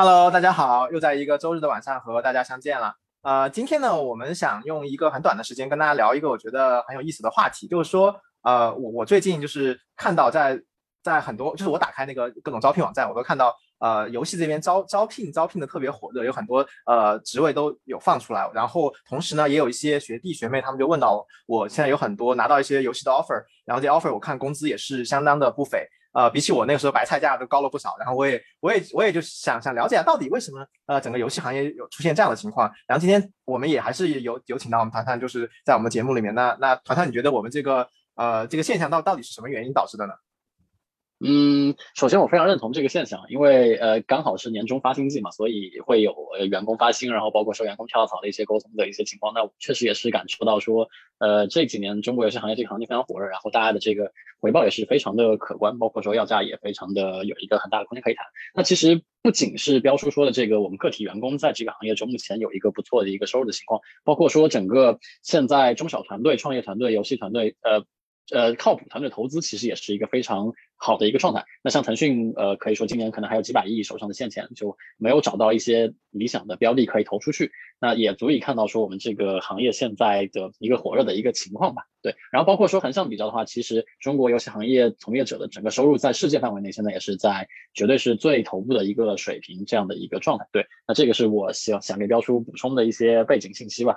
Hello，大家好，又在一个周日的晚上和大家相见了。呃，今天呢，我们想用一个很短的时间跟大家聊一个我觉得很有意思的话题，就是说，呃，我我最近就是看到在在很多，就是我打开那个各种招聘网站，我都看到，呃，游戏这边招招聘招聘的特别火热，有很多呃职位都有放出来，然后同时呢，也有一些学弟学妹他们就问到我，现在有很多拿到一些游戏的 offer，然后这 offer 我看工资也是相当的不菲。呃，比起我那个时候白菜价都高了不少，然后我也我也我也就想想了解下到底为什么呃整个游戏行业有出现这样的情况。然后今天我们也还是有有请到我们团团，就是在我们节目里面。那那团团，你觉得我们这个呃这个现象到到底是什么原因导致的呢？嗯，首先我非常认同这个现象，因为呃刚好是年终发薪季嘛，所以会有呃员工发薪，然后包括说员工跳槽的一些沟通的一些情况。那我确实也是感受到说，呃这几年中国游戏行业这个行业非常火热，然后大家的这个回报也是非常的可观，包括说要价也非常的有一个很大的空间可以谈。那其实不仅是标叔说的这个，我们个体员工在这个行业中目前有一个不错的一个收入的情况，包括说整个现在中小团队、创业团队、游戏团队，呃。呃，靠谱团队投资其实也是一个非常好的一个状态。那像腾讯，呃，可以说今年可能还有几百亿手上的现钱，就没有找到一些理想的标的可以投出去。那也足以看到说我们这个行业现在的一个火热的一个情况吧。对，然后包括说横向比较的话，其实中国游戏行业从业者的整个收入在世界范围内现在也是在绝对是最头部的一个水平这样的一个状态。对，那这个是我想想给标叔补充的一些背景信息吧。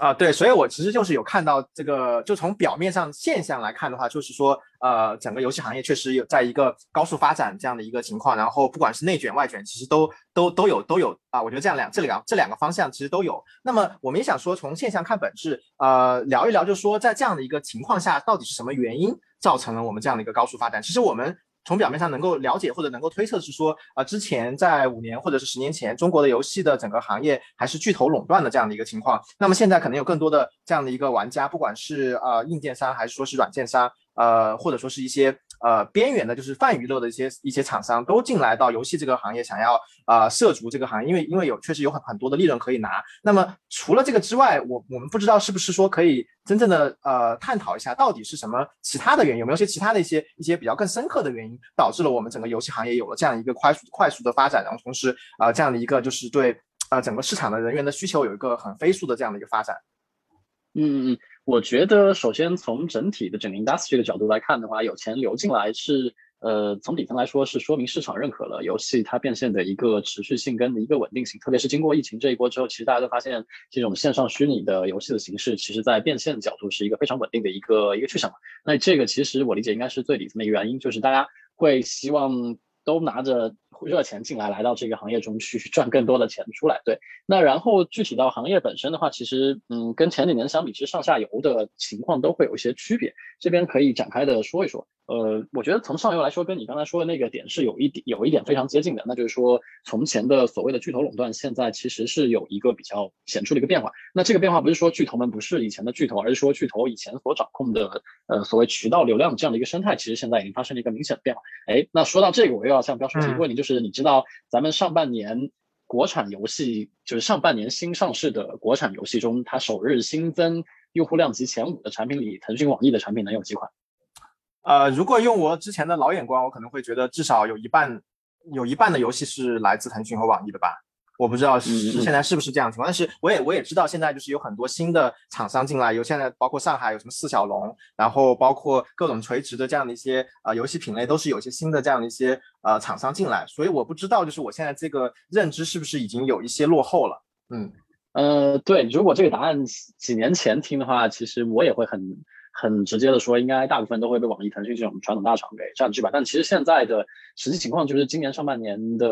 啊，对，所以我其实就是有看到这个，就从表面上现象来看的话，就是说，呃，整个游戏行业确实有在一个高速发展这样的一个情况，然后不管是内卷外卷，其实都都都有都有啊，我觉得这样两这两这两个方向其实都有。那么我们也想说，从现象看本质，呃，聊一聊，就是说在这样的一个情况下，到底是什么原因造成了我们这样的一个高速发展？其实我们。从表面上能够了解或者能够推测是说，呃，之前在五年或者是十年前，中国的游戏的整个行业还是巨头垄断的这样的一个情况。那么现在可能有更多的这样的一个玩家，不管是呃硬件商还是说是软件商，呃，或者说是一些。呃，边缘的，就是泛娱乐的一些一些厂商都进来到游戏这个行业，想要啊涉足这个行业，因为因为有确实有很很多的利润可以拿。那么除了这个之外，我我们不知道是不是说可以真正的呃探讨一下，到底是什么其他的原因，有没有些其他的一些一些比较更深刻的原因，导致了我们整个游戏行业有了这样一个快速快速的发展，然后同时啊这样的一个就是对呃整个市场的人员的需求有一个很飞速的这样的一个发展。嗯嗯嗯。我觉得，首先从整体的整个 industry 的角度来看的话，有钱流进来是，呃，从底层来说是说明市场认可了游戏它变现的一个持续性跟一个稳定性。特别是经过疫情这一波之后，其实大家都发现这种线上虚拟的游戏的形式，其实在变现角度是一个非常稳定的一个一个去向。那这个其实我理解应该是最底层的一个原因，就是大家会希望都拿着。热钱进来，来到这个行业中去 赚更多的钱出来。对，那然后具体到行业本身的话，其实嗯，跟前几年相比，其实上下游的情况都会有一些区别。这边可以展开的说一说。呃，我觉得从上游来说，跟你刚才说的那个点是有一点有一点非常接近的，那就是说，从前的所谓的巨头垄断，现在其实是有一个比较显著的一个变化。那这个变化不是说巨头们不是以前的巨头，而是说巨头以前所掌控的呃所谓渠道流量这样的一个生态，其实现在已经发生了一个明显的变化。哎，那说到这个，我又要向标叔提个问题，就是你知道咱们上半年国产游戏，就是上半年新上市的国产游戏中，它首日新增用户量级前五的产品里，腾讯、网易的产品能有几款？呃，如果用我之前的老眼光，我可能会觉得至少有一半，有一半的游戏是来自腾讯和网易的吧。我不知道是现在是不是这样情况，但是我也我也知道现在就是有很多新的厂商进来，有现在包括上海有什么四小龙，然后包括各种垂直的这样的一些呃游戏品类，都是有些新的这样的一些呃厂商进来，所以我不知道就是我现在这个认知是不是已经有一些落后了。嗯呃，对，如果这个答案几年前听的话，其实我也会很。很直接的说，应该大部分都会被网易、腾讯这种传统大厂给占据吧。但其实现在的实际情况就是，今年上半年的。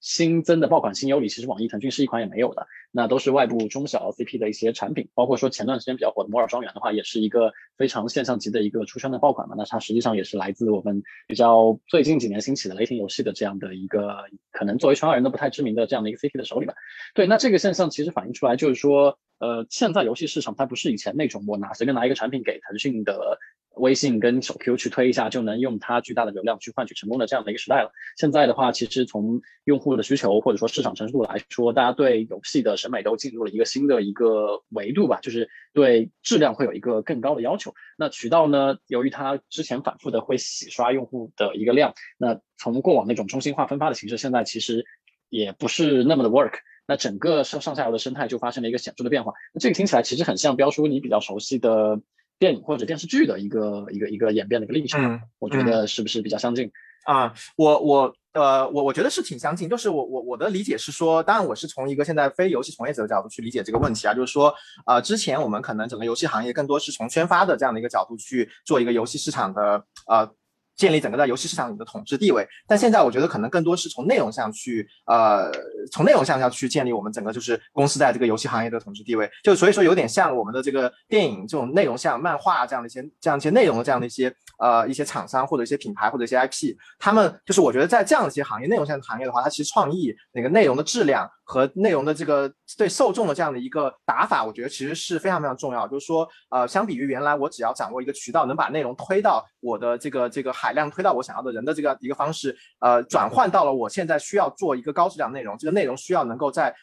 新增的爆款新游里，其实网易、腾讯是一款也没有的，那都是外部中小 CP 的一些产品，包括说前段时间比较火的《摩尔庄园》的话，也是一个非常现象级的一个出圈的爆款嘛。那它实际上也是来自我们比较最近几年兴起的雷霆游戏的这样的一个，可能作为圈外人都不太知名的这样的一个 CP 的手里吧。对，那这个现象其实反映出来就是说，呃，现在游戏市场它不是以前那种我拿随便拿一个产品给腾讯的。微信跟手 Q 去推一下就能用它巨大的流量去换取成功的这样的一个时代了。现在的话，其实从用户的需求或者说市场成熟度来说，大家对游戏的审美都进入了一个新的一个维度吧，就是对质量会有一个更高的要求。那渠道呢，由于它之前反复的会洗刷用户的一个量，那从过往那种中心化分发的形式，现在其实也不是那么的 work，那整个上上下游的生态就发生了一个显著的变化。那这个听起来其实很像标叔你比较熟悉的电影或者电视剧的一个一个一个演变的一个历程，我觉得是不是比较相近？啊，我我呃我我觉得是挺相近，就是我我我的理解是说，当然我是从一个现在非游戏从业者的角度去理解这个问题啊，就是说，呃，之前我们可能整个游戏行业更多是从宣发的这样的一个角度去做一个游戏市场的呃。建立整个在游戏市场里的统治地位，但现在我觉得可能更多是从内容上去，呃，从内容上要去建立我们整个就是公司在这个游戏行业的统治地位。就所以说有点像我们的这个电影这种内容，像漫画这样的一些这样一些内容的这样的一些呃一些厂商或者一些品牌或者一些 IP，他们就是我觉得在这样一些行业内容上的行业的话，它其实创意那个内容的质量和内容的这个对受众的这样的一个打法，我觉得其实是非常非常重要。就是说，呃，相比于原来我只要掌握一个渠道，能把内容推到我的这个这个。海量推到我想要的人的这个一个方式，呃，转换到了我现在需要做一个高质量内容，这个内容需要能够在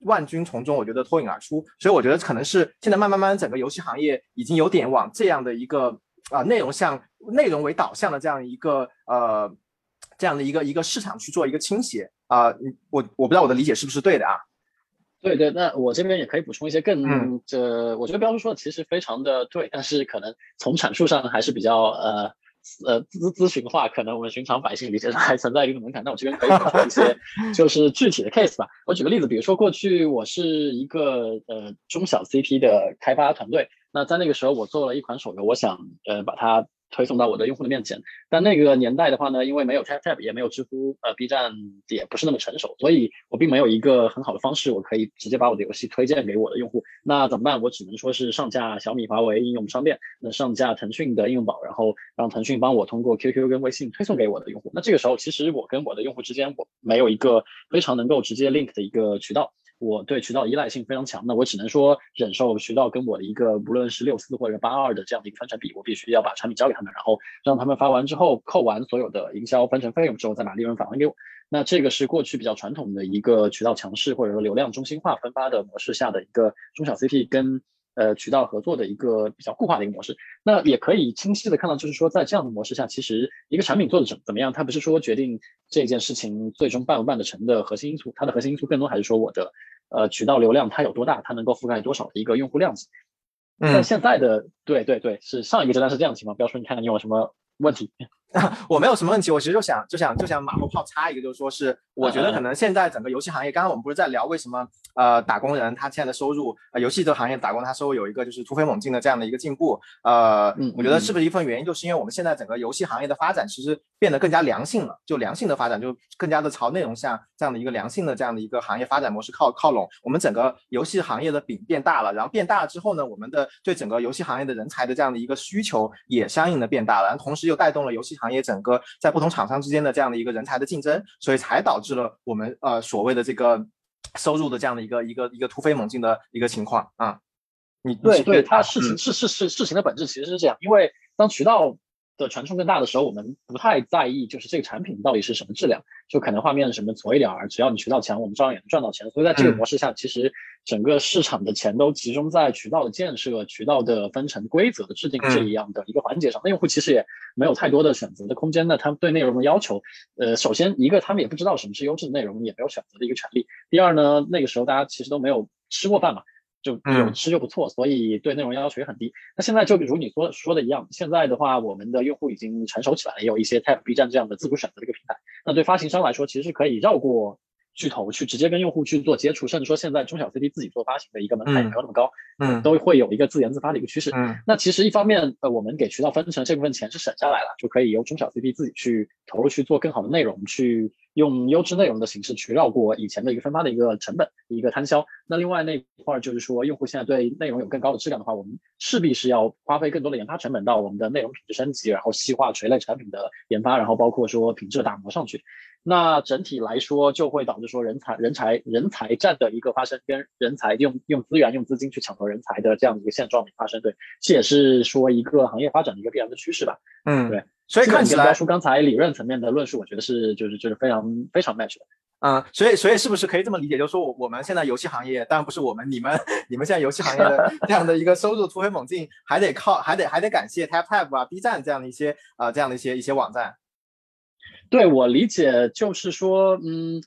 万军从中，我觉得脱颖而出。所以我觉得可能是现在慢慢慢整个游戏行业已经有点往这样的一个啊内容向内容为导向的这样一个呃这样的一个一个市场去做一个倾斜啊。我我不知道我的理解是不是对的啊？对对，那我这边也可以补充一些更这，我觉得标叔说的其实非常的对，但是可能从阐述上还是比较呃。呃，咨咨询化，可能我们寻常百姓理解上还存在一个门槛。那我这边可以补充一些，就是具体的 case 吧。我举个例子，比如说过去我是一个呃中小 CP 的开发团队，那在那个时候我做了一款手游，我想呃把它。推送到我的用户的面前，但那个年代的话呢，因为没有 Tap Tap，也没有知乎，呃，B 站也不是那么成熟，所以我并没有一个很好的方式，我可以直接把我的游戏推荐给我的用户。那怎么办？我只能说是上架小米、华为应用商店，那上架腾讯的应用宝，然后让腾讯帮我通过 QQ 跟微信推送给我的用户。那这个时候，其实我跟我的用户之间，我没有一个非常能够直接 link 的一个渠道。我对渠道依赖性非常强，那我只能说忍受渠道跟我的一个无论是六四或者八二的这样的一个分成比，我必须要把产品交给他们，然后让他们发完之后扣完所有的营销分成费用之后，再把利润返还给我。那这个是过去比较传统的一个渠道强势或者说流量中心化分发的模式下的一个中小 CP 跟。呃，渠道合作的一个比较固化的一个模式，那也可以清晰的看到，就是说在这样的模式下，其实一个产品做的怎怎么样，它不是说决定这件事情最终办不办得成的核心因素，它的核心因素更多还是说我的呃渠道流量它有多大，它能够覆盖多少的一个用户量级。那现在的对对对，是上一个阶段是这样的情况，不要说你看看你有什么问题。我没有什么问题，我其实就想就想就想马后炮插一个，就是说是我觉得可能现在整个游戏行业，刚刚我们不是在聊为什么呃打工人他现在的收入，呃游戏这个行业打工他收入有一个就是突飞猛进的这样的一个进步，呃，我觉得是不是一份原因，就是因为我们现在整个游戏行业的发展其实变得更加良性了，就良性的发展就更加的朝内容向这样的一个良性的这样的一个行业发展模式靠靠拢，我们整个游戏行业的饼变大了，然后变大了之后呢，我们的对整个游戏行业的人才的这样的一个需求也相应的变大了，然后同时又带动了游戏行业整个。在不同厂商之间的这样的一个人才的竞争，所以才导致了我们呃所谓的这个收入的这样的一个一个一个突飞猛进的一个情况啊。你对对，它事情是是是事情的本质其实是这样，因为当渠道。的传送更大的时候，我们不太在意，就是这个产品到底是什么质量，就可能画面什么矬一点儿，只要你渠道强，我们照样也能赚到钱。所以在这个模式下，其实整个市场的钱都集中在渠道的建设、渠道的分成规则的制定这一样的一个环节上。那用户其实也没有太多的选择的空间。那他们对内容的要求，呃，首先一个他们也不知道什么是优质的内容，也没有选择的一个权利。第二呢，那个时候大家其实都没有吃过饭嘛。就有吃就不错，所以对内容要求也很低。那现在就比如你说说的一样，现在的话，我们的用户已经成熟起来了，也有一些 Tap B 站这样的自主选择的一个平台。那对发行商来说，其实是可以绕过巨头去直接跟用户去做接触，甚至说现在中小 CD 自己做发行的一个门槛也没有那么高，嗯，都会有一个自研自发的一个趋势。嗯，那其实一方面，呃，我们给渠道分成这部分钱是省下来了，就可以由中小 CD 自己去投入去做更好的内容去。用优质内容的形式去绕过以前的一个分发的一个成本，一个摊销。那另外那一块就是说，用户现在对内容有更高的质量的话，我们势必是要花费更多的研发成本到我们的内容品质升级，然后细化垂类产品的研发，然后包括说品质的打磨上去。那整体来说，就会导致说人才、人才、人才战的一个发生，跟人才用用资源、用资金去抢夺人才的这样的一个现状的发生。对，这也是说一个行业发展的一个必然的趋势吧。嗯，对。所以看起来，说刚才理论层面的论述，我觉得是就是就是非常非常 match 的。嗯，所以所以是不是可以这么理解，就是说我我们现在游戏行业，当然不是我们，你们你们现在游戏行业的 这样的一个收入突飞猛进，还得靠还得还得感谢 Tap Tap 啊、B 站这样的一些啊这样的一些一些网站。对我理解就是说，嗯。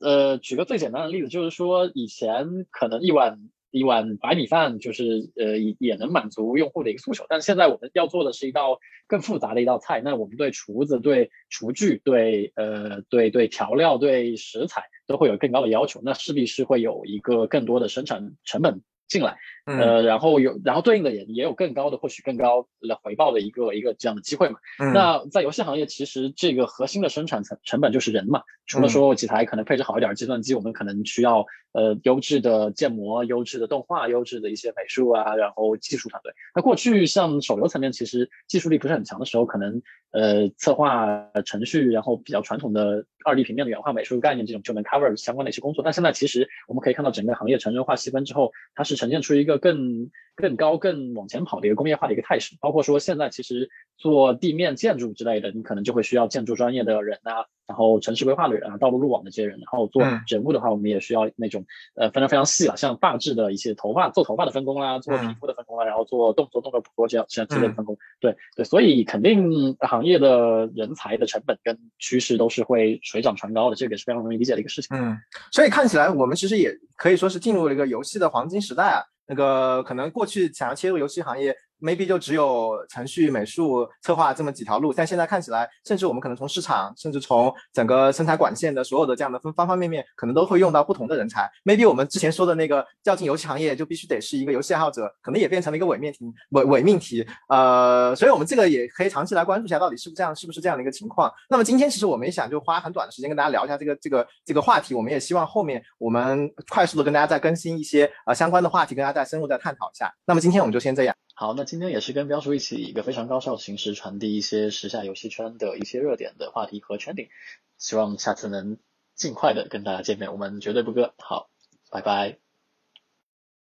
呃，举个最简单的例子，就是说以前可能一碗一碗白米饭就是呃也也能满足用户的一个诉求，但是现在我们要做的是一道更复杂的一道菜，那我们对厨子、对厨具、对呃对对调料、对食材都会有更高的要求，那势必是会有一个更多的生产成本。进来，呃，然后有，然后对应的也也有更高的，或许更高的回报的一个一个这样的机会嘛。那在游戏行业，其实这个核心的生产成成本就是人嘛。除了说几台可能配置好一点的计算机，我们可能需要呃优质的建模、优质的动画、优质的一些美术啊，然后技术团队。那过去像手游层面，其实技术力不是很强的时候，可能呃策划程序，然后比较传统的二 D 平面的原画、美术概念这种就能 cover 相关的一些工作。但现在其实我们可以看到整个行业成人化细分之后，它是呈现出一个更。更高、更往前跑的一个工业化的一个态势，包括说现在其实做地面建筑之类的，你可能就会需要建筑专业的人啊，然后城市规划的人啊，道路路网的这些人，然后做人物的话，我们也需要那种呃分得非常细了，像发质的一些头发做头发的分工啦，做皮肤的分工啦，然后做动作动作捕捉这样这样之类的分工。对对，所以肯定行业的人才的成本跟趋势都是会水涨船高的，这个也是非常容易理解的一个事情。嗯，所以看起来我们其实也可以说是进入了一个游戏的黄金时代啊。那个可能过去想要切入游戏行业。Maybe 就只有程序、美术、策划这么几条路，但现在看起来，甚至我们可能从市场，甚至从整个生产管线的所有的这样的分方方面面，可能都会用到不同的人才。maybe 我们之前说的那个叫进游戏行业，就必须得是一个游戏爱好者，可能也变成了一个伪命题，伪伪命题。呃，所以我们这个也可以长期来关注一下，到底是不是这样，是不是这样的一个情况。那么今天其实我们也想就花很短的时间跟大家聊一下这个这个这个话题，我们也希望后面我们快速的跟大家再更新一些呃相关的话题，跟大家再深入再探讨一下。那么今天我们就先这样。好，那今天也是跟标叔一起以一个非常高效的形式传递一些时下游戏圈的一些热点的话题和 trending，希望下次能尽快的跟大家见面，我们绝对不割。好，拜拜。